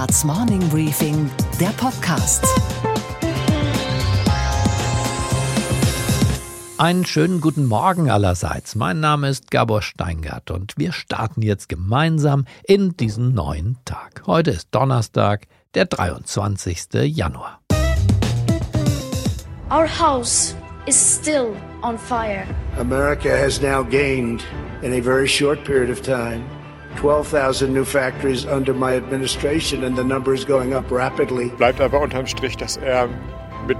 Handelsblatts Morning Briefing, der Podcast. Einen schönen guten Morgen allerseits. Mein Name ist Gabor Steingart und wir starten jetzt gemeinsam in diesen neuen Tag. Heute ist Donnerstag, der 23. Januar. Our house is still on fire. America has now gained, in a very short period of time, 12,000 new factories under my administration, and the number is going up rapidly. Bleibt aber unterm Strich, dass er mit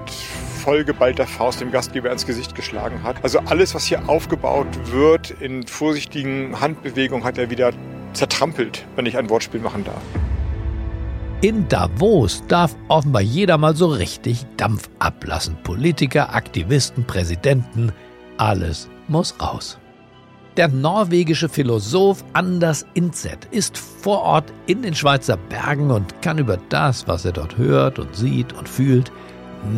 vollgeballter Faust dem Gastgeber ins Gesicht geschlagen hat. Also alles, was hier aufgebaut wird, in vorsichtigen Handbewegungen hat er wieder zertrampelt, wenn ich ein Wortspiel machen darf. In Davos darf offenbar jeder mal so richtig Dampf ablassen. Politiker, Aktivisten, Präsidenten, alles muss raus. Der norwegische Philosoph Anders Inzet ist vor Ort in den Schweizer Bergen und kann über das, was er dort hört und sieht und fühlt,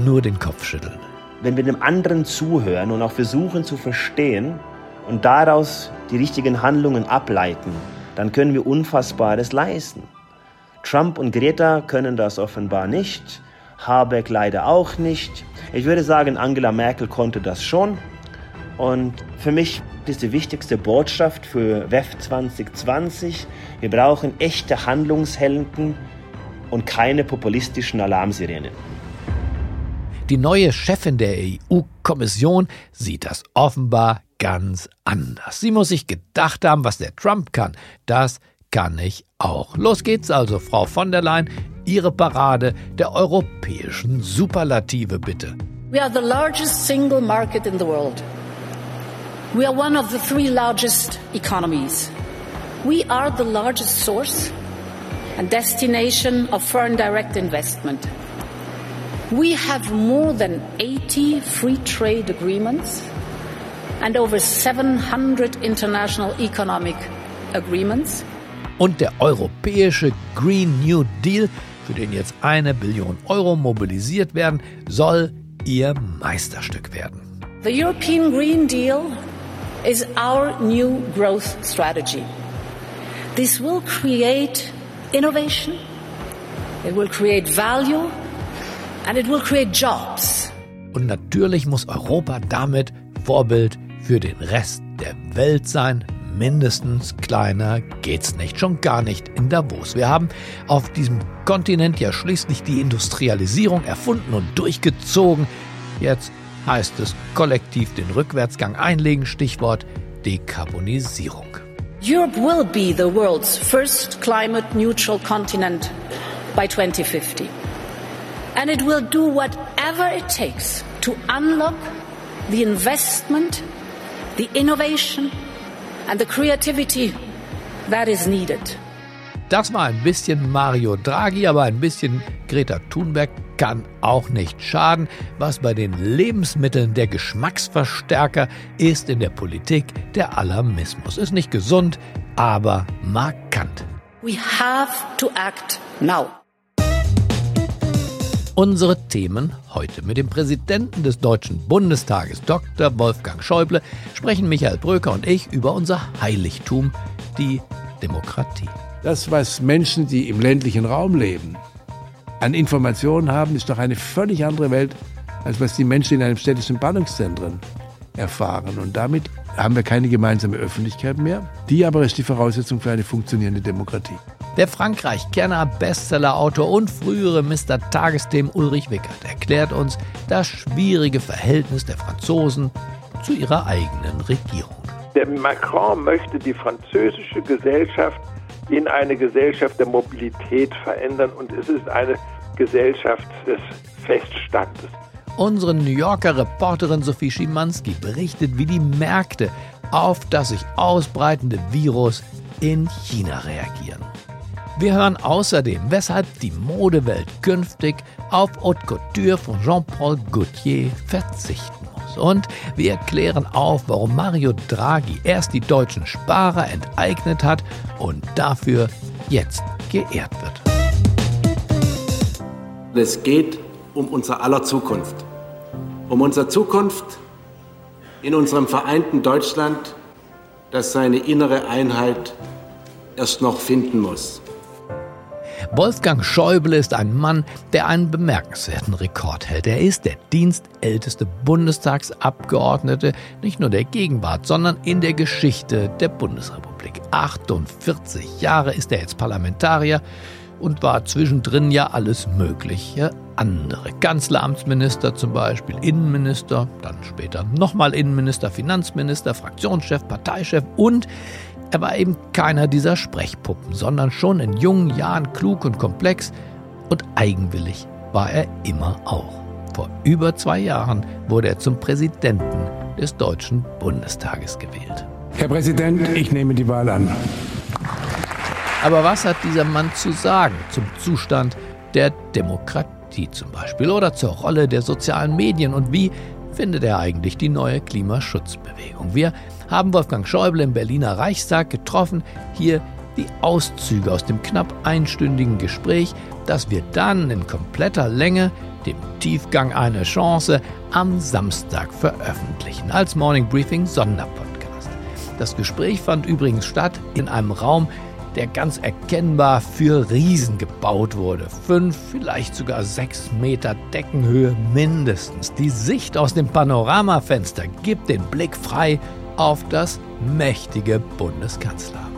nur den Kopf schütteln. Wenn wir dem anderen zuhören und auch versuchen zu verstehen und daraus die richtigen Handlungen ableiten, dann können wir Unfassbares leisten. Trump und Greta können das offenbar nicht, Habeck leider auch nicht. Ich würde sagen, Angela Merkel konnte das schon. Und für mich ist die wichtigste Botschaft für WEF 2020, wir brauchen echte Handlungshelden und keine populistischen Alarmsirenen. Die neue Chefin der EU-Kommission sieht das offenbar ganz anders. Sie muss sich gedacht haben, was der Trump kann, das kann ich auch. Los geht's also, Frau von der Leyen. Ihre Parade der europäischen Superlative bitte. We are the largest single market in the world. We are one of the three largest economies. We are the largest source and destination of foreign direct investment. We have more than 80 free trade agreements and over 700 international economic agreements. Und der europäische Green New Deal, für den jetzt eine Billion Euro mobilisiert werden, soll ihr Meisterstück werden. The European Green Deal is our new growth strategy. This will create innovation, it will create value, and it will create jobs. Und natürlich muss Europa damit Vorbild für den Rest der Welt sein. Mindestens kleiner geht's nicht, schon gar nicht in Davos. Wir haben auf diesem Kontinent ja schließlich die Industrialisierung erfunden und durchgezogen. Jetzt heißt es kollektiv den Rückwärtsgang einlegen, Stichwort Dekarbonisierung. Europe will be the world's first climate neutral continent by 2050. And it will do whatever it takes to unlock the investment, the innovation and the creativity that is needed. Das war ein bisschen Mario Draghi, aber ein bisschen Greta Thunberg kann auch nicht schaden. Was bei den Lebensmitteln der Geschmacksverstärker ist in der Politik der Alarmismus. Ist nicht gesund, aber markant. We have to act now. Unsere Themen heute. Mit dem Präsidenten des Deutschen Bundestages, Dr. Wolfgang Schäuble, sprechen Michael Bröker und ich über unser Heiligtum, die Demokratie. Das, was Menschen, die im ländlichen Raum leben, an Informationen haben, ist doch eine völlig andere Welt, als was die Menschen in einem städtischen Ballungszentrum erfahren. Und damit haben wir keine gemeinsame Öffentlichkeit mehr. Die aber ist die Voraussetzung für eine funktionierende Demokratie. Der Frankreich-Kenner, Bestsellerautor und frühere Mr. Tagesthemen Ulrich Wickert erklärt uns das schwierige Verhältnis der Franzosen zu ihrer eigenen Regierung. Der Macron möchte die französische Gesellschaft in eine Gesellschaft der Mobilität verändern und es ist eine Gesellschaft des Feststandes. Unsere New Yorker Reporterin Sophie Schimanski berichtet, wie die Märkte auf das sich ausbreitende Virus in China reagieren. Wir hören außerdem, weshalb die Modewelt künftig auf Haute Couture von Jean-Paul Gaultier verzichten muss. Und wir erklären auf, warum Mario Draghi erst die deutschen Sparer enteignet hat und dafür jetzt geehrt wird. Es geht um unser aller Zukunft. Um unsere Zukunft in unserem vereinten Deutschland, das seine innere Einheit erst noch finden muss. Wolfgang Schäuble ist ein Mann, der einen bemerkenswerten Rekord hält. Er ist der dienstälteste Bundestagsabgeordnete, nicht nur der Gegenwart, sondern in der Geschichte der Bundesrepublik. 48 Jahre ist er jetzt Parlamentarier und war zwischendrin ja alles Mögliche andere. Kanzleramtsminister zum Beispiel, Innenminister, dann später nochmal Innenminister, Finanzminister, Fraktionschef, Parteichef und er war eben keiner dieser Sprechpuppen, sondern schon in jungen Jahren klug und komplex und eigenwillig war er immer auch. Vor über zwei Jahren wurde er zum Präsidenten des Deutschen Bundestages gewählt. Herr Präsident, ich nehme die Wahl an. Aber was hat dieser Mann zu sagen zum Zustand der Demokratie zum Beispiel oder zur Rolle der sozialen Medien und wie findet er eigentlich die neue Klimaschutzbewegung? Wir haben Wolfgang Schäuble im Berliner Reichstag getroffen. Hier die Auszüge aus dem knapp einstündigen Gespräch, das wir dann in kompletter Länge, dem Tiefgang eine Chance, am Samstag veröffentlichen als Morning Briefing Sonderpodcast. Das Gespräch fand übrigens statt in einem Raum, der ganz erkennbar für Riesen gebaut wurde. Fünf, vielleicht sogar sechs Meter Deckenhöhe mindestens. Die Sicht aus dem Panoramafenster gibt den Blick frei auf das mächtige Bundeskanzleramt.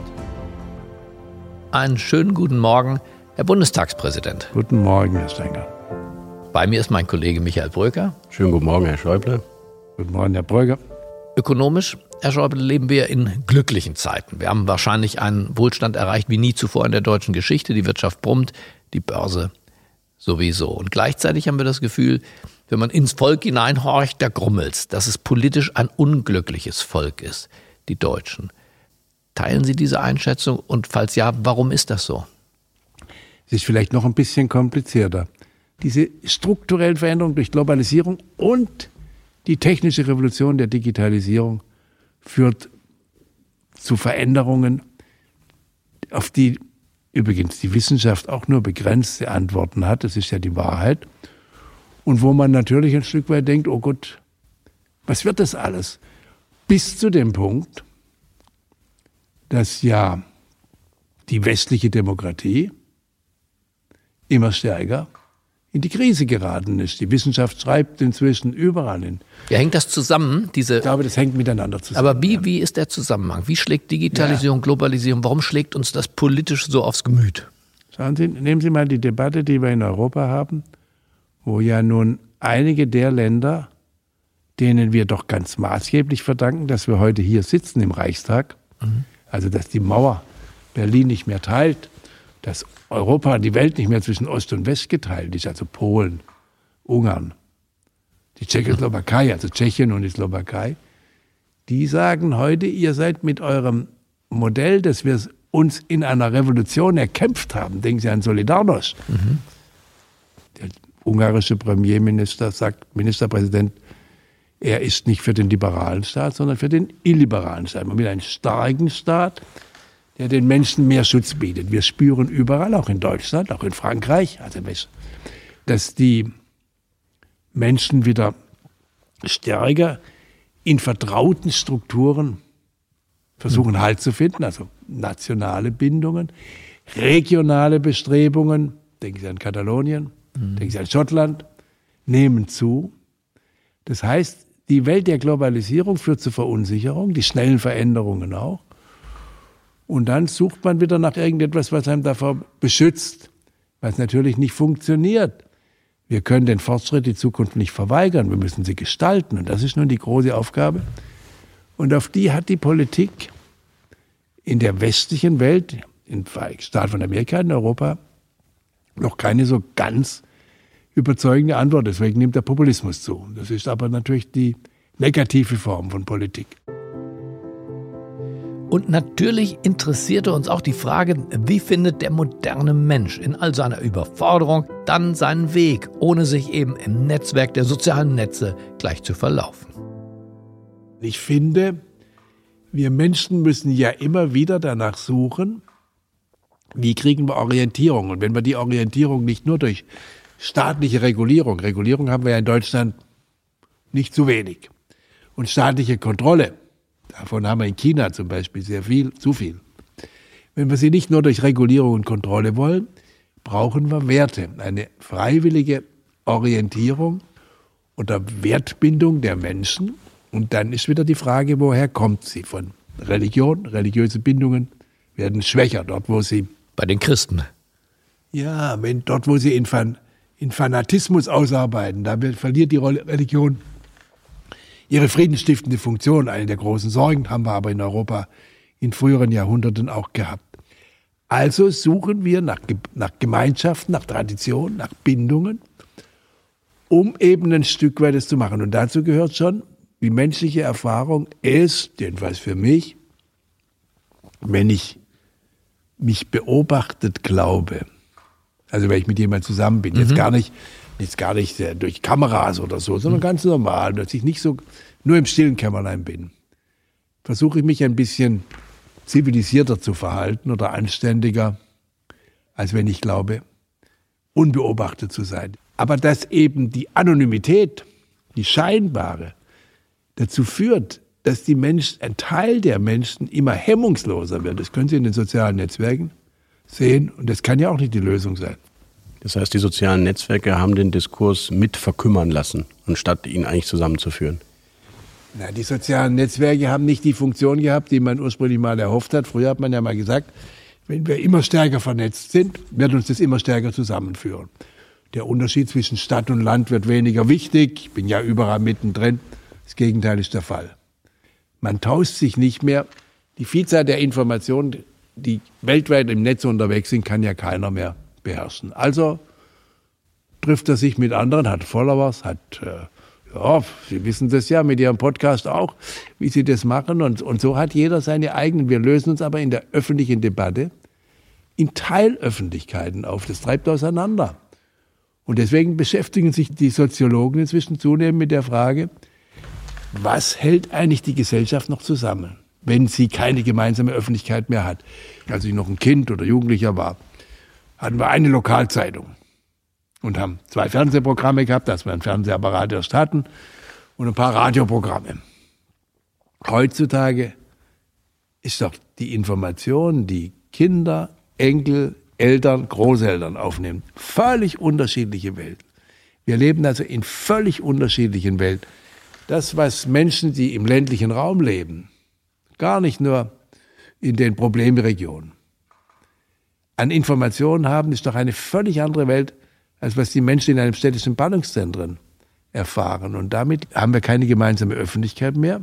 Einen schönen guten Morgen, Herr Bundestagspräsident. Guten Morgen, Herr Stenger. Bei mir ist mein Kollege Michael Bröker. Schönen guten Morgen, Herr Schäuble. Guten Morgen, Herr Bröker. Ökonomisch, Herr Schäuble, leben wir in glücklichen Zeiten. Wir haben wahrscheinlich einen Wohlstand erreicht wie nie zuvor in der deutschen Geschichte. Die Wirtschaft brummt, die Börse sowieso. Und gleichzeitig haben wir das Gefühl, wenn man ins Volk hineinhorcht, da grummelt's, dass es politisch ein unglückliches Volk ist, die Deutschen. Teilen Sie diese Einschätzung und falls ja, warum ist das so? Es ist vielleicht noch ein bisschen komplizierter. Diese strukturellen Veränderungen durch Globalisierung und die technische Revolution der Digitalisierung führt zu Veränderungen, auf die übrigens die Wissenschaft auch nur begrenzte Antworten hat. Das ist ja die Wahrheit. Und wo man natürlich ein Stück weit denkt, oh Gott, was wird das alles? Bis zu dem Punkt, dass ja die westliche Demokratie immer stärker in die Krise geraten ist. Die Wissenschaft schreibt inzwischen überall hin. Ja, hängt das zusammen? Diese ich glaube, das hängt miteinander zusammen. Aber wie, wie ist der Zusammenhang? Wie schlägt Digitalisierung, ja. Globalisierung, warum schlägt uns das politisch so aufs Gemüt? Schauen Sie, nehmen Sie mal die Debatte, die wir in Europa haben, wo ja nun einige der Länder, denen wir doch ganz maßgeblich verdanken, dass wir heute hier sitzen im Reichstag, mhm. also dass die Mauer Berlin nicht mehr teilt, dass Europa, die Welt nicht mehr zwischen Ost und West geteilt ist, also Polen, Ungarn, die Tschechoslowakei, also Tschechien und die Slowakei, die sagen heute, ihr seid mit eurem Modell, das wir uns in einer Revolution erkämpft haben, denken Sie an Solidarność. Mhm. Ungarische Premierminister sagt, Ministerpräsident, er ist nicht für den liberalen Staat, sondern für den illiberalen Staat. Man will einen starken Staat, der den Menschen mehr Schutz bietet. Wir spüren überall, auch in Deutschland, auch in Frankreich, also dass die Menschen wieder stärker in vertrauten Strukturen versuchen Halt zu finden, also nationale Bindungen, regionale Bestrebungen, denken Sie an Katalonien, mhm. denken Sie an Schottland, nehmen zu. Das heißt, die Welt der Globalisierung führt zu Verunsicherung, die schnellen Veränderungen auch. Und dann sucht man wieder nach irgendetwas, was einem davor beschützt, was natürlich nicht funktioniert. Wir können den Fortschritt, die Zukunft nicht verweigern, wir müssen sie gestalten. Und das ist nun die große Aufgabe. Und auf die hat die Politik in der westlichen Welt, Vereinigten Staaten von Amerika, in Europa, noch keine so ganz überzeugende Antwort. Deswegen nimmt der Populismus zu. Das ist aber natürlich die negative Form von Politik. Und natürlich interessierte uns auch die Frage, wie findet der moderne Mensch in all seiner Überforderung dann seinen Weg, ohne sich eben im Netzwerk der sozialen Netze gleich zu verlaufen. Ich finde, wir Menschen müssen ja immer wieder danach suchen, wie kriegen wir Orientierung. Und wenn wir die Orientierung nicht nur durch staatliche Regulierung, Regulierung haben wir ja in Deutschland nicht zu wenig, und staatliche Kontrolle, Davon haben wir in China zum Beispiel sehr viel, zu viel. Wenn wir sie nicht nur durch Regulierung und Kontrolle wollen, brauchen wir Werte, eine freiwillige Orientierung oder Wertbindung der Menschen. Und dann ist wieder die Frage, woher kommt sie? Von Religion, religiöse Bindungen werden schwächer, dort wo sie. Bei den Christen. Ja, wenn dort wo sie in, Fan, in Fanatismus ausarbeiten, da verliert die Religion ihre friedensstiftende Funktion. Eine der großen Sorgen haben wir aber in Europa in früheren Jahrhunderten auch gehabt. Also suchen wir nach, nach Gemeinschaften, nach Traditionen, nach Bindungen, um eben ein Stück weit das zu machen. Und dazu gehört schon, die menschliche Erfahrung ist, jedenfalls für mich, wenn ich mich beobachtet glaube, also wenn ich mit jemandem zusammen bin, mhm. jetzt gar nicht, jetzt gar nicht durch Kameras oder so, sondern mhm. ganz normal, dass ich nicht so nur im stillen Kämmerlein bin, versuche ich mich ein bisschen zivilisierter zu verhalten oder anständiger, als wenn ich glaube, unbeobachtet zu sein. Aber dass eben die Anonymität, die scheinbare, dazu führt, dass die Menschen, ein Teil der Menschen immer hemmungsloser wird. Das können Sie in den sozialen Netzwerken sehen und das kann ja auch nicht die Lösung sein. Das heißt, die sozialen Netzwerke haben den Diskurs mit verkümmern lassen, anstatt ihn eigentlich zusammenzuführen. Na, die sozialen Netzwerke haben nicht die Funktion gehabt, die man ursprünglich mal erhofft hat. Früher hat man ja mal gesagt, wenn wir immer stärker vernetzt sind, wird uns das immer stärker zusammenführen. Der Unterschied zwischen Stadt und Land wird weniger wichtig. Ich bin ja überall mittendrin. Das Gegenteil ist der Fall. Man tauscht sich nicht mehr. Die Vielzahl der Informationen, die weltweit im Netz unterwegs sind, kann ja keiner mehr beherrschen. Also trifft er sich mit anderen, hat Followers, hat äh, ja, Sie wissen das ja mit Ihrem Podcast auch, wie Sie das machen. Und, und so hat jeder seine eigenen. Wir lösen uns aber in der öffentlichen Debatte in Teilöffentlichkeiten auf. Das treibt auseinander. Und deswegen beschäftigen sich die Soziologen inzwischen zunehmend mit der Frage, was hält eigentlich die Gesellschaft noch zusammen, wenn sie keine gemeinsame Öffentlichkeit mehr hat? Als ich noch ein Kind oder Jugendlicher war, hatten wir eine Lokalzeitung und haben zwei Fernsehprogramme gehabt, dass wir einen Fernsehapparat erst hatten und ein paar Radioprogramme. Heutzutage ist doch die Information, die Kinder, Enkel, Eltern, Großeltern aufnehmen, völlig unterschiedliche Welt. Wir leben also in völlig unterschiedlichen Welten. Das, was Menschen, die im ländlichen Raum leben, gar nicht nur in den Problemregionen, an Informationen haben, ist doch eine völlig andere Welt als was die Menschen in einem städtischen Ballungszentren erfahren. Und damit haben wir keine gemeinsame Öffentlichkeit mehr.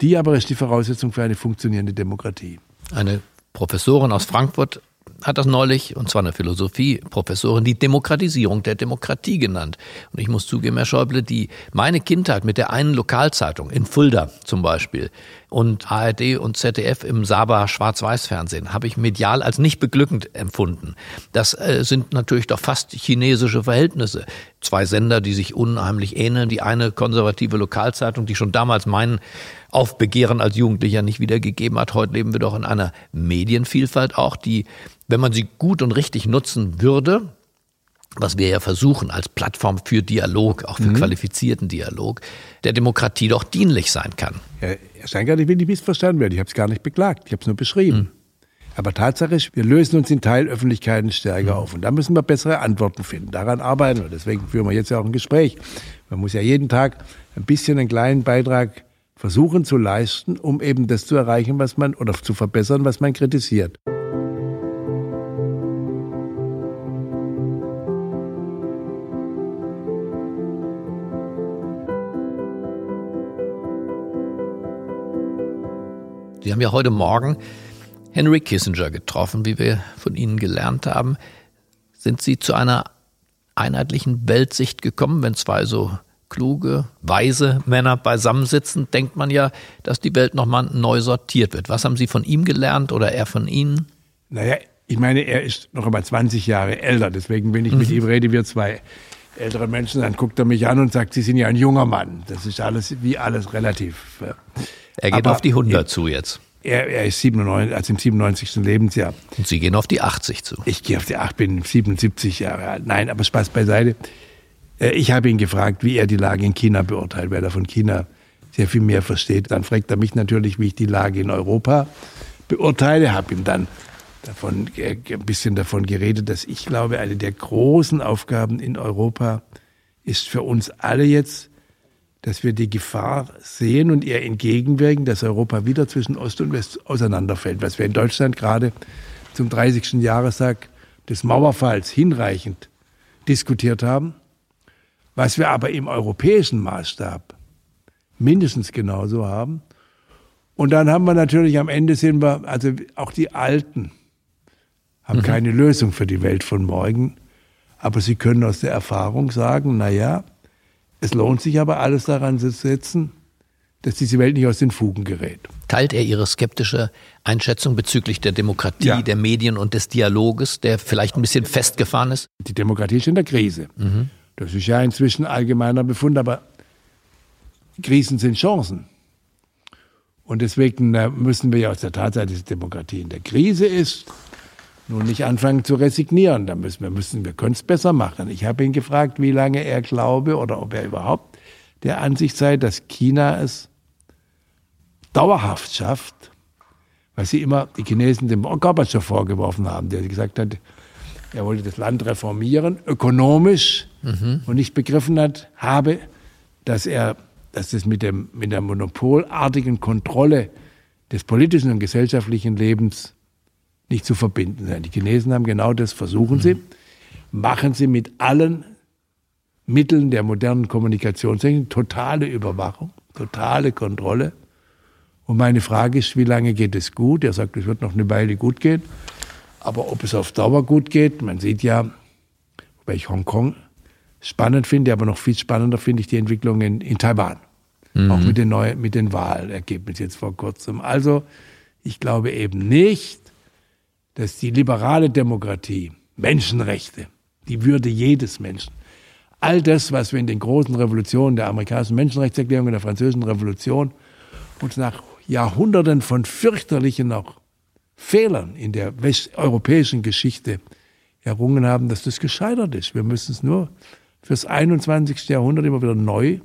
Die aber ist die Voraussetzung für eine funktionierende Demokratie. Eine Professorin aus Frankfurt hat das neulich, und zwar eine Philosophie-Professorin, die Demokratisierung der Demokratie genannt. Und ich muss zugeben, Herr Schäuble, die meine Kindheit mit der einen Lokalzeitung in Fulda zum Beispiel und ARD und ZDF im Saba Schwarz-Weiß-Fernsehen habe ich medial als nicht beglückend empfunden. Das äh, sind natürlich doch fast chinesische Verhältnisse. Zwei Sender, die sich unheimlich ähneln. Die eine konservative Lokalzeitung, die schon damals meinen Aufbegehren als Jugendlicher nicht wiedergegeben hat. Heute leben wir doch in einer Medienvielfalt auch, die, wenn man sie gut und richtig nutzen würde, was wir ja versuchen als Plattform für Dialog, auch für mhm. qualifizierten Dialog, der Demokratie doch dienlich sein kann. Herr Steingart, ich will nicht missverstanden werden. Ich habe es gar nicht beklagt. Ich habe es nur beschrieben. Mhm. Aber Tatsache ist, wir lösen uns in Teilöffentlichkeiten stärker mhm. auf. Und da müssen wir bessere Antworten finden. Daran arbeiten wir. Deswegen führen wir jetzt ja auch ein Gespräch. Man muss ja jeden Tag ein bisschen einen kleinen Beitrag versuchen zu leisten, um eben das zu erreichen, was man oder zu verbessern, was man kritisiert. Haben ja heute Morgen Henry Kissinger getroffen, wie wir von Ihnen gelernt haben. Sind Sie zu einer einheitlichen Weltsicht gekommen, wenn zwei so kluge, weise Männer beisammensitzen, denkt man ja, dass die Welt nochmal neu sortiert wird. Was haben Sie von ihm gelernt oder er von Ihnen? Naja, ich meine, er ist noch einmal 20 Jahre älter. Deswegen, wenn ich mit mhm. ihm rede, wir zwei ältere Menschen, dann guckt er mich an und sagt, Sie sind ja ein junger Mann. Das ist alles wie alles relativ. Er geht Aber auf die 100 zu jetzt. Er, er ist 97, also im 97. Lebensjahr. Und Sie gehen auf die 80 zu. Ich gehe auf die 8, bin 77 Jahre alt. Nein, aber Spaß beiseite. Äh, ich habe ihn gefragt, wie er die Lage in China beurteilt, weil er von China sehr viel mehr versteht. Dann fragt er mich natürlich, wie ich die Lage in Europa beurteile. Habe ihm dann davon, ein bisschen davon geredet, dass ich glaube, eine der großen Aufgaben in Europa ist für uns alle jetzt, dass wir die Gefahr sehen und ihr entgegenwirken, dass Europa wieder zwischen Ost und West auseinanderfällt, was wir in Deutschland gerade zum 30. Jahrestag des Mauerfalls hinreichend diskutiert haben, was wir aber im europäischen Maßstab mindestens genauso haben. Und dann haben wir natürlich am Ende sind wir, also auch die Alten haben mhm. keine Lösung für die Welt von morgen, aber sie können aus der Erfahrung sagen, na ja, es lohnt sich aber alles daran zu setzen, dass diese Welt nicht aus den Fugen gerät. Teilt er Ihre skeptische Einschätzung bezüglich der Demokratie, ja. der Medien und des Dialoges, der vielleicht ein bisschen festgefahren ist? Die Demokratie ist in der Krise. Mhm. Das ist ja inzwischen allgemeiner Befund, aber Krisen sind Chancen. Und deswegen äh, müssen wir ja aus der Tatsache, dass die Demokratie in der Krise ist, nun nicht anfangen zu resignieren. Da müssen wir, müssen, wir können es besser machen. Ich habe ihn gefragt, wie lange er glaube oder ob er überhaupt der Ansicht sei, dass China es dauerhaft schafft, was sie immer die Chinesen dem Gorbatschow vorgeworfen haben, der gesagt hat, er wollte das Land reformieren, ökonomisch, mhm. und nicht begriffen hat, habe, dass er, dass es mit, dem, mit der monopolartigen Kontrolle des politischen und gesellschaftlichen Lebens nicht zu verbinden sein. Die Chinesen haben genau das, versuchen mhm. sie, machen sie mit allen Mitteln der modernen Kommunikationstechnik, totale Überwachung, totale Kontrolle. Und meine Frage ist, wie lange geht es gut? Er sagt, es wird noch eine Weile gut gehen. Aber ob es auf Dauer gut geht, man sieht ja, wobei ich Hongkong spannend finde, aber noch viel spannender finde ich die Entwicklung in, in Taiwan. Mhm. Auch mit den, neuen, mit den Wahlergebnissen jetzt vor kurzem. Also, ich glaube eben nicht, dass die liberale Demokratie, Menschenrechte, die Würde jedes Menschen, all das, was wir in den großen Revolutionen der amerikanischen Menschenrechtserklärung und der französischen Revolution uns nach Jahrhunderten von fürchterlichen auch Fehlern in der westeuropäischen Geschichte errungen haben, dass das gescheitert ist. Wir müssen es nur fürs 21. Jahrhundert immer wieder neu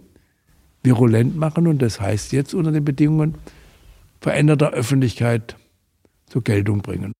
virulent machen und das heißt jetzt unter den Bedingungen veränderter Öffentlichkeit zur Geltung bringen.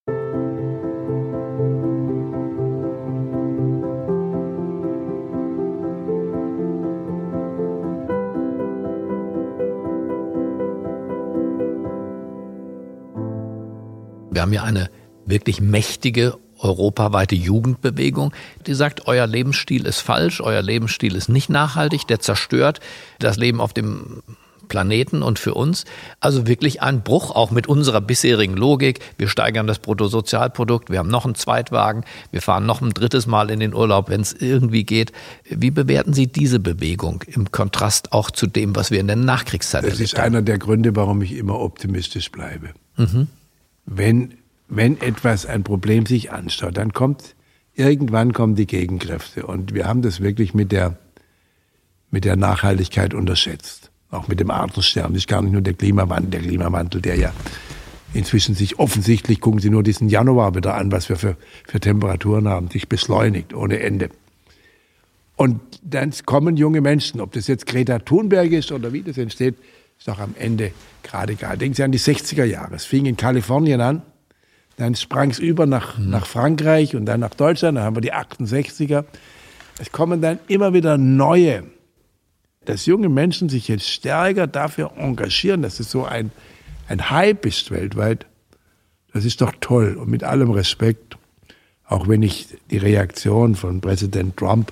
Haben ja eine wirklich mächtige europaweite Jugendbewegung, die sagt, euer Lebensstil ist falsch, euer Lebensstil ist nicht nachhaltig, der zerstört das Leben auf dem Planeten und für uns. Also wirklich ein Bruch auch mit unserer bisherigen Logik. Wir steigern das Bruttosozialprodukt, wir haben noch einen Zweitwagen, wir fahren noch ein drittes Mal in den Urlaub, wenn es irgendwie geht. Wie bewerten Sie diese Bewegung im Kontrast auch zu dem, was wir in der Nachkriegszeit Das ist einer der Gründe, warum ich immer optimistisch bleibe. Mhm wenn, wenn etwas, ein Problem sich anstaut, dann kommt, irgendwann kommen die Gegenkräfte. Und wir haben das wirklich mit der, mit der Nachhaltigkeit unterschätzt. Auch mit dem Artensterben. Das ist gar nicht nur der Klimawandel, der Klimawandel, der ja inzwischen sich offensichtlich, gucken Sie nur diesen Januar wieder an, was wir für, für Temperaturen haben, sich beschleunigt ohne Ende. Und dann kommen junge Menschen, ob das jetzt Greta Thunberg ist oder wie das entsteht, ist doch am Ende gerade egal. Denken Sie an die 60er Jahre. Es fing in Kalifornien an, dann sprang es über nach, mhm. nach Frankreich und dann nach Deutschland, dann haben wir die 68er. Es kommen dann immer wieder neue, dass junge Menschen sich jetzt stärker dafür engagieren, dass es so ein, ein Hype ist weltweit. Das ist doch toll und mit allem Respekt, auch wenn ich die Reaktion von Präsident Trump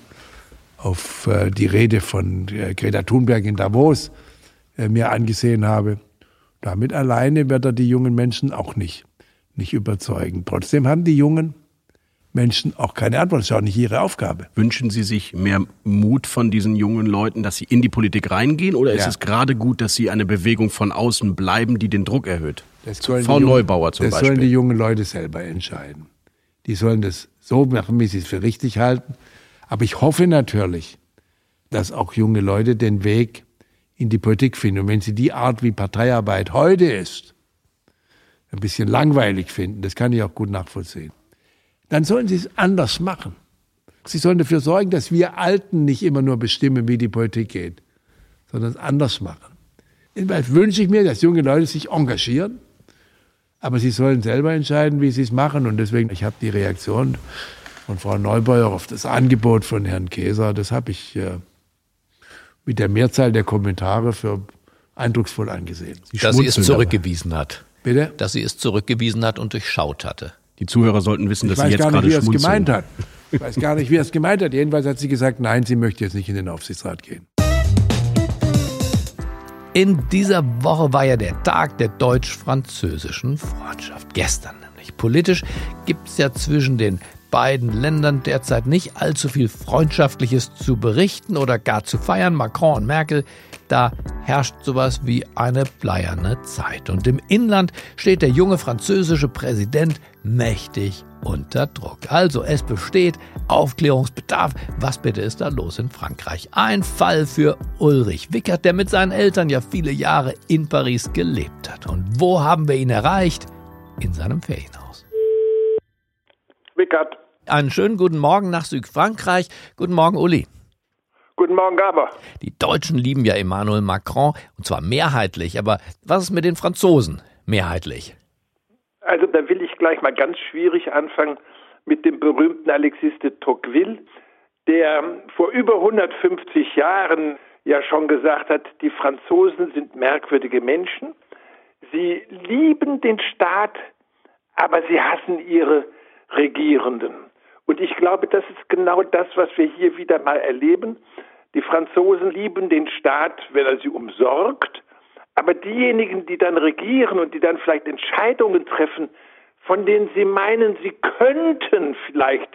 auf äh, die Rede von äh, Greta Thunberg in Davos mir angesehen habe. Damit alleine wird er die jungen Menschen auch nicht, nicht überzeugen. Trotzdem haben die jungen Menschen auch keine Antwort. Das ist auch nicht ihre Aufgabe. Wünschen Sie sich mehr Mut von diesen jungen Leuten, dass sie in die Politik reingehen? Oder ja. ist es gerade gut, dass sie eine Bewegung von außen bleiben, die den Druck erhöht? Frau Neubauer zum das Beispiel. Das sollen die jungen Leute selber entscheiden. Die sollen das so machen, wie sie es für richtig halten. Aber ich hoffe natürlich, dass auch junge Leute den Weg in die Politik finden. Und wenn Sie die Art, wie Parteiarbeit heute ist, ein bisschen langweilig finden, das kann ich auch gut nachvollziehen, dann sollen Sie es anders machen. Sie sollen dafür sorgen, dass wir Alten nicht immer nur bestimmen, wie die Politik geht, sondern es anders machen. Jedenfalls wünsche ich mir, dass junge Leute sich engagieren, Aber sie sollen selber entscheiden, wie sie es machen. Und deswegen, ich habe die Reaktion von Frau Neubauer auf das Angebot von Herrn Käser, das habe ich äh, mit der Mehrzahl der Kommentare für eindrucksvoll angesehen. Sie Dass sie es zurückgewiesen hat. Bitte? Dass sie es zurückgewiesen hat und durchschaut hatte. Die Zuhörer sollten wissen, dass ich sie jetzt gerade schmunzeln. Ich weiß gar nicht, wie er es gemeint hat. Ich weiß gar nicht, wie er es gemeint hat. Jedenfalls hat sie gesagt, nein, sie möchte jetzt nicht in den Aufsichtsrat gehen. In dieser Woche war ja der Tag der deutsch-französischen Freundschaft. Gestern nämlich. Politisch gibt es ja zwischen den beiden Ländern derzeit nicht allzu viel Freundschaftliches zu berichten oder gar zu feiern. Macron und Merkel, da herrscht sowas wie eine bleierne Zeit. Und im Inland steht der junge französische Präsident mächtig unter Druck. Also es besteht Aufklärungsbedarf. Was bitte ist da los in Frankreich? Ein Fall für Ulrich Wickert, der mit seinen Eltern ja viele Jahre in Paris gelebt hat. Und wo haben wir ihn erreicht? In seinem Ferienhaus. Wickert. Einen schönen guten Morgen nach Südfrankreich. Guten Morgen, Uli. Guten Morgen, Gaber. Die Deutschen lieben ja Emmanuel Macron, und zwar mehrheitlich. Aber was ist mit den Franzosen mehrheitlich? Also da will ich gleich mal ganz schwierig anfangen mit dem berühmten Alexis de Tocqueville, der vor über 150 Jahren ja schon gesagt hat, die Franzosen sind merkwürdige Menschen. Sie lieben den Staat, aber sie hassen ihre Regierenden. Und ich glaube, das ist genau das, was wir hier wieder mal erleben. Die Franzosen lieben den Staat, wenn er sie umsorgt, aber diejenigen, die dann regieren und die dann vielleicht Entscheidungen treffen, von denen sie meinen, sie könnten vielleicht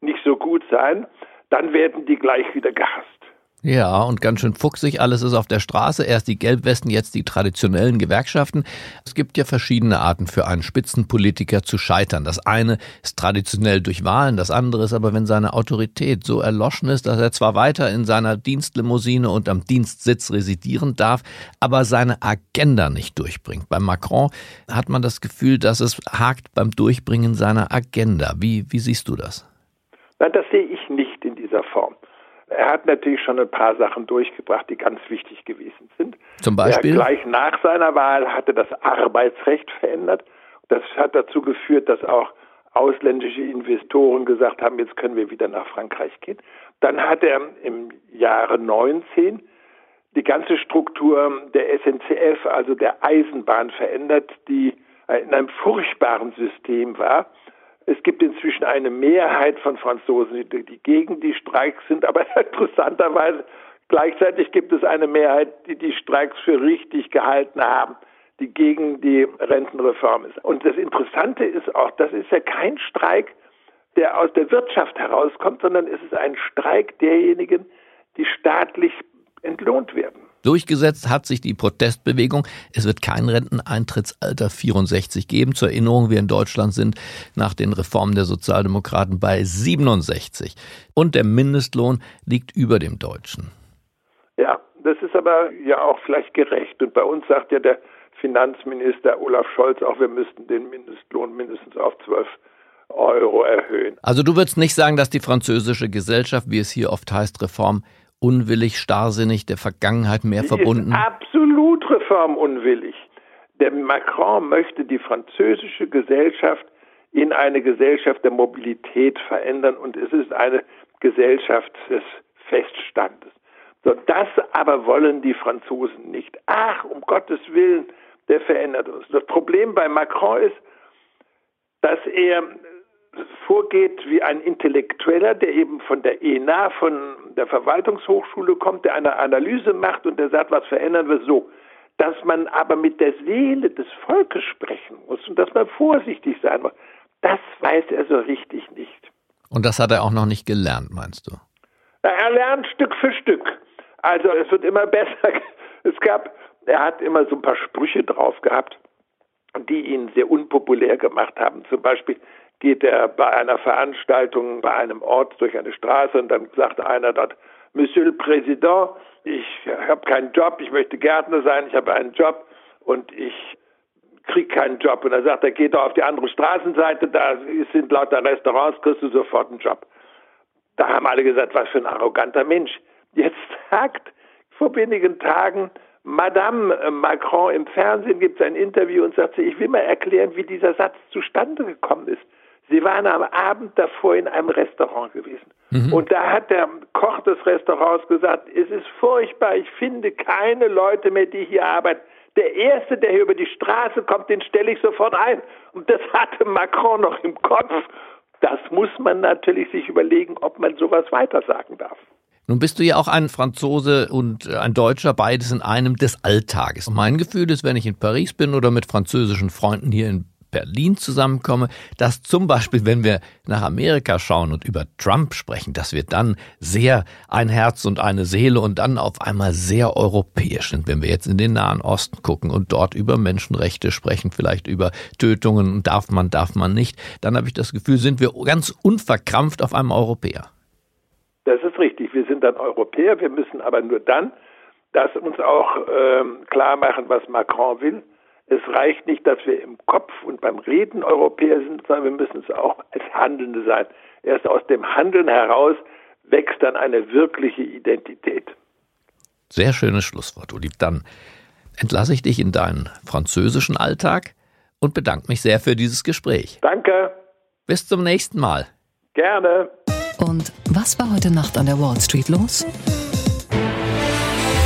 nicht so gut sein, dann werden die gleich wieder gehasst. Ja, und ganz schön fuchsig, alles ist auf der Straße. Erst die Gelbwesten, jetzt die traditionellen Gewerkschaften. Es gibt ja verschiedene Arten für einen Spitzenpolitiker zu scheitern. Das eine ist traditionell durch Wahlen, das andere ist aber, wenn seine Autorität so erloschen ist, dass er zwar weiter in seiner Dienstlimousine und am Dienstsitz residieren darf, aber seine Agenda nicht durchbringt. Bei Macron hat man das Gefühl, dass es hakt beim Durchbringen seiner Agenda. Wie, wie siehst du das? Nein, das sehe ich nicht in dieser Form. Er hat natürlich schon ein paar Sachen durchgebracht, die ganz wichtig gewesen sind. Zum Beispiel? Er gleich nach seiner Wahl hatte das Arbeitsrecht verändert. Das hat dazu geführt, dass auch ausländische Investoren gesagt haben, jetzt können wir wieder nach Frankreich gehen. Dann hat er im Jahre 19 die ganze Struktur der SNCF, also der Eisenbahn, verändert, die in einem furchtbaren System war es gibt inzwischen eine Mehrheit von Franzosen, die gegen die Streiks sind, aber interessanterweise gleichzeitig gibt es eine Mehrheit, die die Streiks für richtig gehalten haben, die gegen die Rentenreform ist. Und das Interessante ist auch, das ist ja kein Streik, der aus der Wirtschaft herauskommt, sondern es ist ein Streik derjenigen, die staatlich entlohnt werden. Durchgesetzt hat sich die Protestbewegung. Es wird kein Renteneintrittsalter 64 geben. Zur Erinnerung, wir in Deutschland sind nach den Reformen der Sozialdemokraten bei 67. Und der Mindestlohn liegt über dem deutschen. Ja, das ist aber ja auch vielleicht gerecht. Und bei uns sagt ja der Finanzminister Olaf Scholz auch, wir müssten den Mindestlohn mindestens auf 12 Euro erhöhen. Also du würdest nicht sagen, dass die französische Gesellschaft, wie es hier oft heißt, Reform unwillig, starrsinnig, der Vergangenheit mehr Sie verbunden? Absolut reformunwillig. Der Macron möchte die französische Gesellschaft in eine Gesellschaft der Mobilität verändern und es ist eine Gesellschaft des Feststandes. So, das aber wollen die Franzosen nicht. Ach, um Gottes Willen, der verändert uns. Das Problem bei Macron ist, dass er vorgeht wie ein Intellektueller, der eben von der ENA, von der Verwaltungshochschule kommt, der eine Analyse macht und der sagt, was verändern wir so. Dass man aber mit der Seele des Volkes sprechen muss und dass man vorsichtig sein muss, das weiß er so richtig nicht. Und das hat er auch noch nicht gelernt, meinst du? Er lernt Stück für Stück. Also es wird immer besser. Es gab, er hat immer so ein paar Sprüche drauf gehabt, die ihn sehr unpopulär gemacht haben. Zum Beispiel, geht er bei einer Veranstaltung bei einem Ort durch eine Straße und dann sagt einer dort, Monsieur le Président, ich habe keinen Job, ich möchte Gärtner sein, ich habe einen Job und ich kriege keinen Job. Und er sagt er, geht doch auf die andere Straßenseite, da sind lauter Restaurants, kriegst du sofort einen Job. Da haben alle gesagt, was für ein arroganter Mensch. Jetzt sagt vor wenigen Tagen Madame Macron im Fernsehen gibt ein Interview und sagt, ich will mal erklären, wie dieser Satz zustande gekommen ist. Sie waren am Abend davor in einem Restaurant gewesen. Mhm. Und da hat der Koch des Restaurants gesagt, es ist furchtbar, ich finde keine Leute mehr, die hier arbeiten. Der Erste, der hier über die Straße kommt, den stelle ich sofort ein. Und das hatte Macron noch im Kopf. Das muss man natürlich sich überlegen, ob man sowas weitersagen darf. Nun bist du ja auch ein Franzose und ein Deutscher, beides in einem des Alltages. Und mein Gefühl ist, wenn ich in Paris bin oder mit französischen Freunden hier in Berlin zusammenkomme, dass zum Beispiel, wenn wir nach Amerika schauen und über Trump sprechen, dass wir dann sehr ein Herz und eine Seele und dann auf einmal sehr europäisch sind. Wenn wir jetzt in den Nahen Osten gucken und dort über Menschenrechte sprechen, vielleicht über Tötungen, darf man, darf man nicht, dann habe ich das Gefühl, sind wir ganz unverkrampft auf einem Europäer. Das ist richtig. Wir sind dann Europäer. Wir müssen aber nur dann das uns auch ähm, klar machen, was Macron will es reicht nicht, dass wir im Kopf und beim Reden Europäer sind, sondern wir müssen es auch als Handelnde sein. Erst aus dem Handeln heraus wächst dann eine wirkliche Identität. Sehr schönes Schlusswort, Uli. Dann entlasse ich dich in deinen französischen Alltag und bedanke mich sehr für dieses Gespräch. Danke. Bis zum nächsten Mal. Gerne. Und was war heute Nacht an der Wall Street los?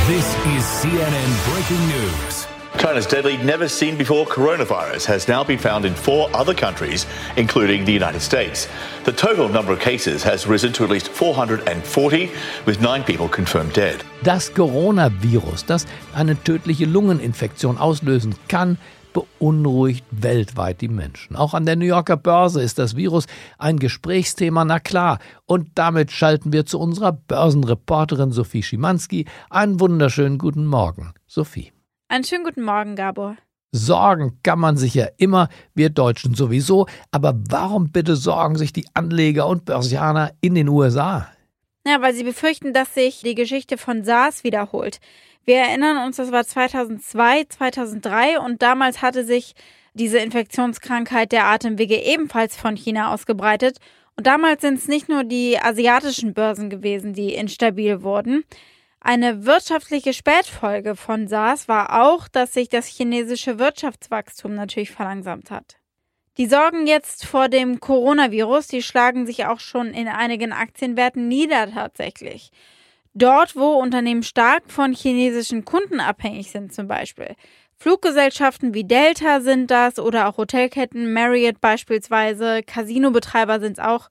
This is CNN Breaking News. China's deadly, never seen before coronavirus has now been found in four other countries, including the United States. The total number of cases has risen to at least 440, with nine people confirmed dead. Das Coronavirus, das eine tödliche Lungeninfektion auslösen kann, beunruhigt weltweit die Menschen. Auch an der New Yorker Börse ist das Virus ein Gesprächsthema, na klar. Und damit schalten wir zu unserer Börsenreporterin Sophie Schimanski. Einen wunderschönen guten Morgen, Sophie. Einen schönen guten Morgen, Gabor. Sorgen kann man sich ja immer, wir Deutschen sowieso, aber warum bitte sorgen sich die Anleger und Börsianer in den USA? Ja, weil sie befürchten, dass sich die Geschichte von SARS wiederholt. Wir erinnern uns, das war 2002, 2003 und damals hatte sich diese Infektionskrankheit der Atemwege ebenfalls von China ausgebreitet. Und damals sind es nicht nur die asiatischen Börsen gewesen, die instabil wurden. Eine wirtschaftliche Spätfolge von SARS war auch, dass sich das chinesische Wirtschaftswachstum natürlich verlangsamt hat. Die Sorgen jetzt vor dem Coronavirus, die schlagen sich auch schon in einigen Aktienwerten nieder tatsächlich. Dort, wo Unternehmen stark von chinesischen Kunden abhängig sind zum Beispiel. Fluggesellschaften wie Delta sind das oder auch Hotelketten, Marriott beispielsweise, Casinobetreiber sind es auch.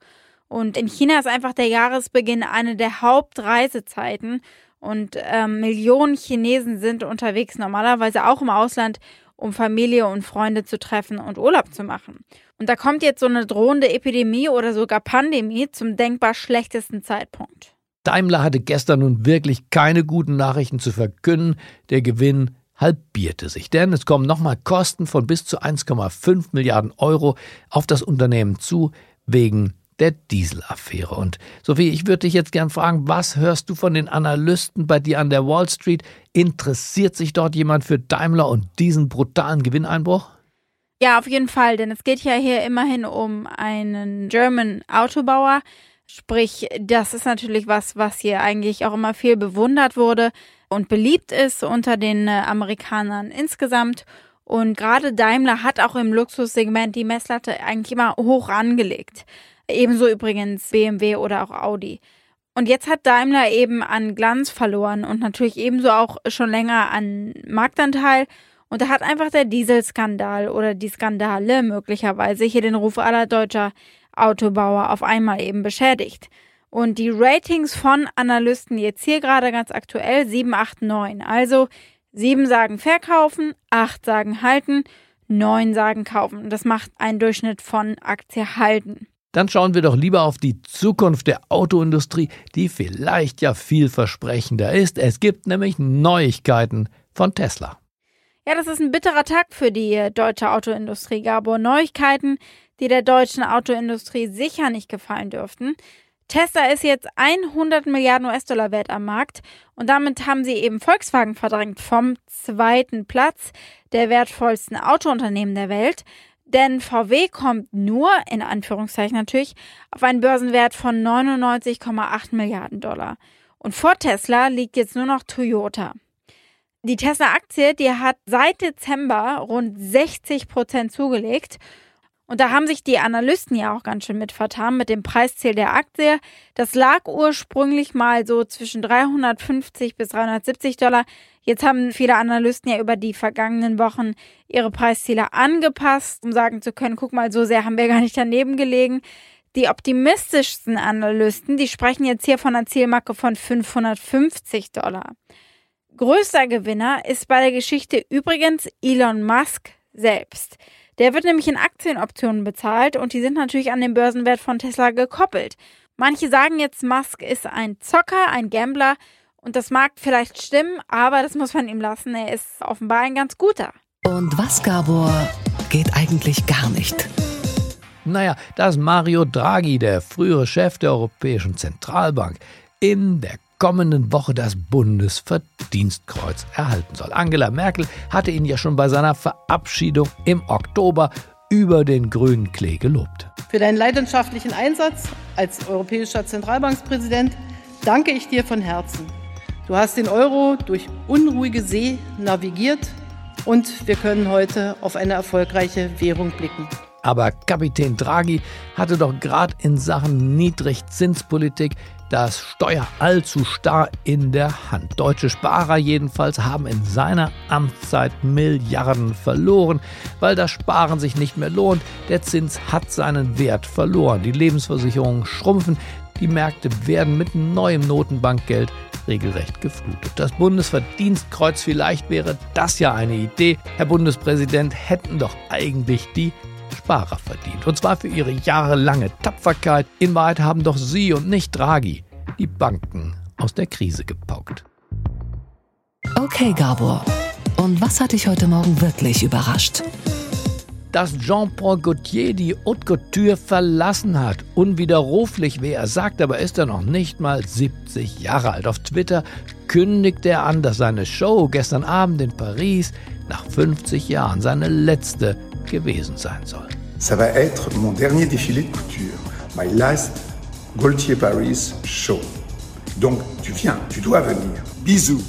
Und in China ist einfach der Jahresbeginn eine der Hauptreisezeiten und ähm, Millionen Chinesen sind unterwegs, normalerweise auch im Ausland, um Familie und Freunde zu treffen und Urlaub zu machen. Und da kommt jetzt so eine drohende Epidemie oder sogar Pandemie zum denkbar schlechtesten Zeitpunkt. Daimler hatte gestern nun wirklich keine guten Nachrichten zu verkünden. Der Gewinn halbierte sich, denn es kommen nochmal Kosten von bis zu 1,5 Milliarden Euro auf das Unternehmen zu wegen der Dieselaffäre. Und Sophie, ich würde dich jetzt gern fragen, was hörst du von den Analysten bei dir an der Wall Street? Interessiert sich dort jemand für Daimler und diesen brutalen Gewinneinbruch? Ja, auf jeden Fall, denn es geht ja hier immerhin um einen German Autobauer. Sprich, das ist natürlich was, was hier eigentlich auch immer viel bewundert wurde und beliebt ist unter den äh, Amerikanern insgesamt. Und gerade Daimler hat auch im Luxussegment die Messlatte eigentlich immer hoch angelegt. Ebenso übrigens BMW oder auch Audi. Und jetzt hat Daimler eben an Glanz verloren und natürlich ebenso auch schon länger an Marktanteil. Und da hat einfach der Dieselskandal oder die Skandale möglicherweise hier den Ruf aller deutscher Autobauer auf einmal eben beschädigt. Und die Ratings von Analysten jetzt hier gerade ganz aktuell 7, 8, 9. Also 7 sagen verkaufen, 8 sagen halten, 9 sagen kaufen. Das macht einen Durchschnitt von Aktie halten. Dann schauen wir doch lieber auf die Zukunft der Autoindustrie, die vielleicht ja vielversprechender ist. Es gibt nämlich Neuigkeiten von Tesla. Ja, das ist ein bitterer Tag für die deutsche Autoindustrie, Gabor. Neuigkeiten, die der deutschen Autoindustrie sicher nicht gefallen dürften. Tesla ist jetzt 100 Milliarden US-Dollar wert am Markt und damit haben sie eben Volkswagen verdrängt vom zweiten Platz der wertvollsten Autounternehmen der Welt. Denn VW kommt nur, in Anführungszeichen natürlich, auf einen Börsenwert von 99,8 Milliarden Dollar. Und vor Tesla liegt jetzt nur noch Toyota. Die Tesla-Aktie, die hat seit Dezember rund 60 Prozent zugelegt. Und da haben sich die Analysten ja auch ganz schön mit vertan mit dem Preisziel der Aktie. Das lag ursprünglich mal so zwischen 350 bis 370 Dollar. Jetzt haben viele Analysten ja über die vergangenen Wochen ihre Preisziele angepasst, um sagen zu können, guck mal, so sehr haben wir gar nicht daneben gelegen. Die optimistischsten Analysten, die sprechen jetzt hier von einer Zielmarke von 550 Dollar. Größter Gewinner ist bei der Geschichte übrigens Elon Musk selbst. Der wird nämlich in Aktienoptionen bezahlt und die sind natürlich an den Börsenwert von Tesla gekoppelt. Manche sagen jetzt, Musk ist ein Zocker, ein Gambler und das mag vielleicht stimmen, aber das muss man ihm lassen. Er ist offenbar ein ganz guter. Und was, Gabor, geht eigentlich gar nicht? Naja, dass Mario Draghi, der frühere Chef der Europäischen Zentralbank, in der kommenden Woche das Bundesverdienstkreuz erhalten soll. Angela Merkel hatte ihn ja schon bei seiner Verabschiedung im Oktober über den grünen Klee gelobt. Für deinen leidenschaftlichen Einsatz als europäischer Zentralbankspräsident danke ich dir von Herzen. Du hast den Euro durch unruhige See navigiert und wir können heute auf eine erfolgreiche Währung blicken. Aber Kapitän Draghi hatte doch gerade in Sachen Niedrigzinspolitik das Steuer allzu starr in der Hand. Deutsche Sparer jedenfalls haben in seiner Amtszeit Milliarden verloren, weil das Sparen sich nicht mehr lohnt. Der Zins hat seinen Wert verloren. Die Lebensversicherungen schrumpfen. Die Märkte werden mit neuem Notenbankgeld regelrecht geflutet. Das Bundesverdienstkreuz vielleicht wäre das ja eine Idee. Herr Bundespräsident, hätten doch eigentlich die Sparer verdient. Und zwar für ihre jahrelange Tapferkeit. In Wahrheit haben doch Sie und nicht Draghi die Banken aus der Krise gepaukt. Okay, Gabor. Und was hat dich heute Morgen wirklich überrascht? dass Jean-Paul Gaultier die Haute Couture verlassen hat. Unwiderruflich, wie er sagt, aber ist er noch nicht mal 70 Jahre alt. Auf Twitter kündigt er an, dass seine Show gestern Abend in Paris nach 50 Jahren seine letzte gewesen sein soll. Ça va être mon dernier défilé de couture. My last Gaultier Paris show. Donc, tu viens, tu dois venir. Bisous.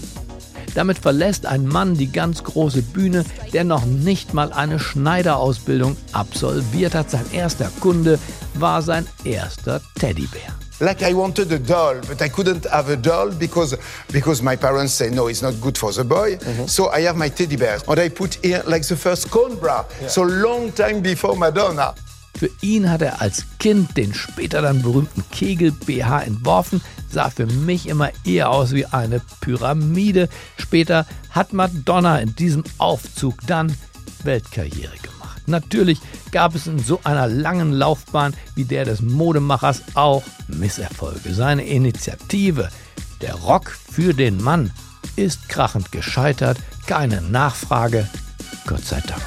Damit verlässt ein Mann die ganz große Bühne, der noch nicht mal eine Schneiderausbildung absolviert hat. Sein erster Kunde war sein erster Teddybär. Like I wanted a doll, but I couldn't have a doll because because my parents say no, it's not good for the boy. Mm-hmm. So I have my teddy bear, and I put here like the first cone bra. Yeah. So long time before Madonna. Für ihn hat er als Kind den später dann berühmten Kegel-BH entworfen, sah für mich immer eher aus wie eine Pyramide. Später hat Madonna in diesem Aufzug dann Weltkarriere gemacht. Natürlich gab es in so einer langen Laufbahn wie der des Modemachers auch Misserfolge. Seine Initiative, der Rock für den Mann, ist krachend gescheitert. Keine Nachfrage, Gott sei Dank.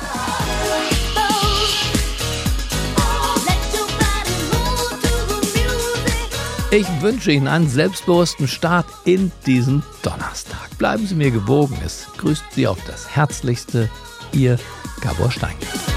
Ich wünsche Ihnen einen selbstbewussten Start in diesen Donnerstag. Bleiben Sie mir gewogen. Es grüßt Sie auf das Herzlichste, Ihr Gabor Steingart.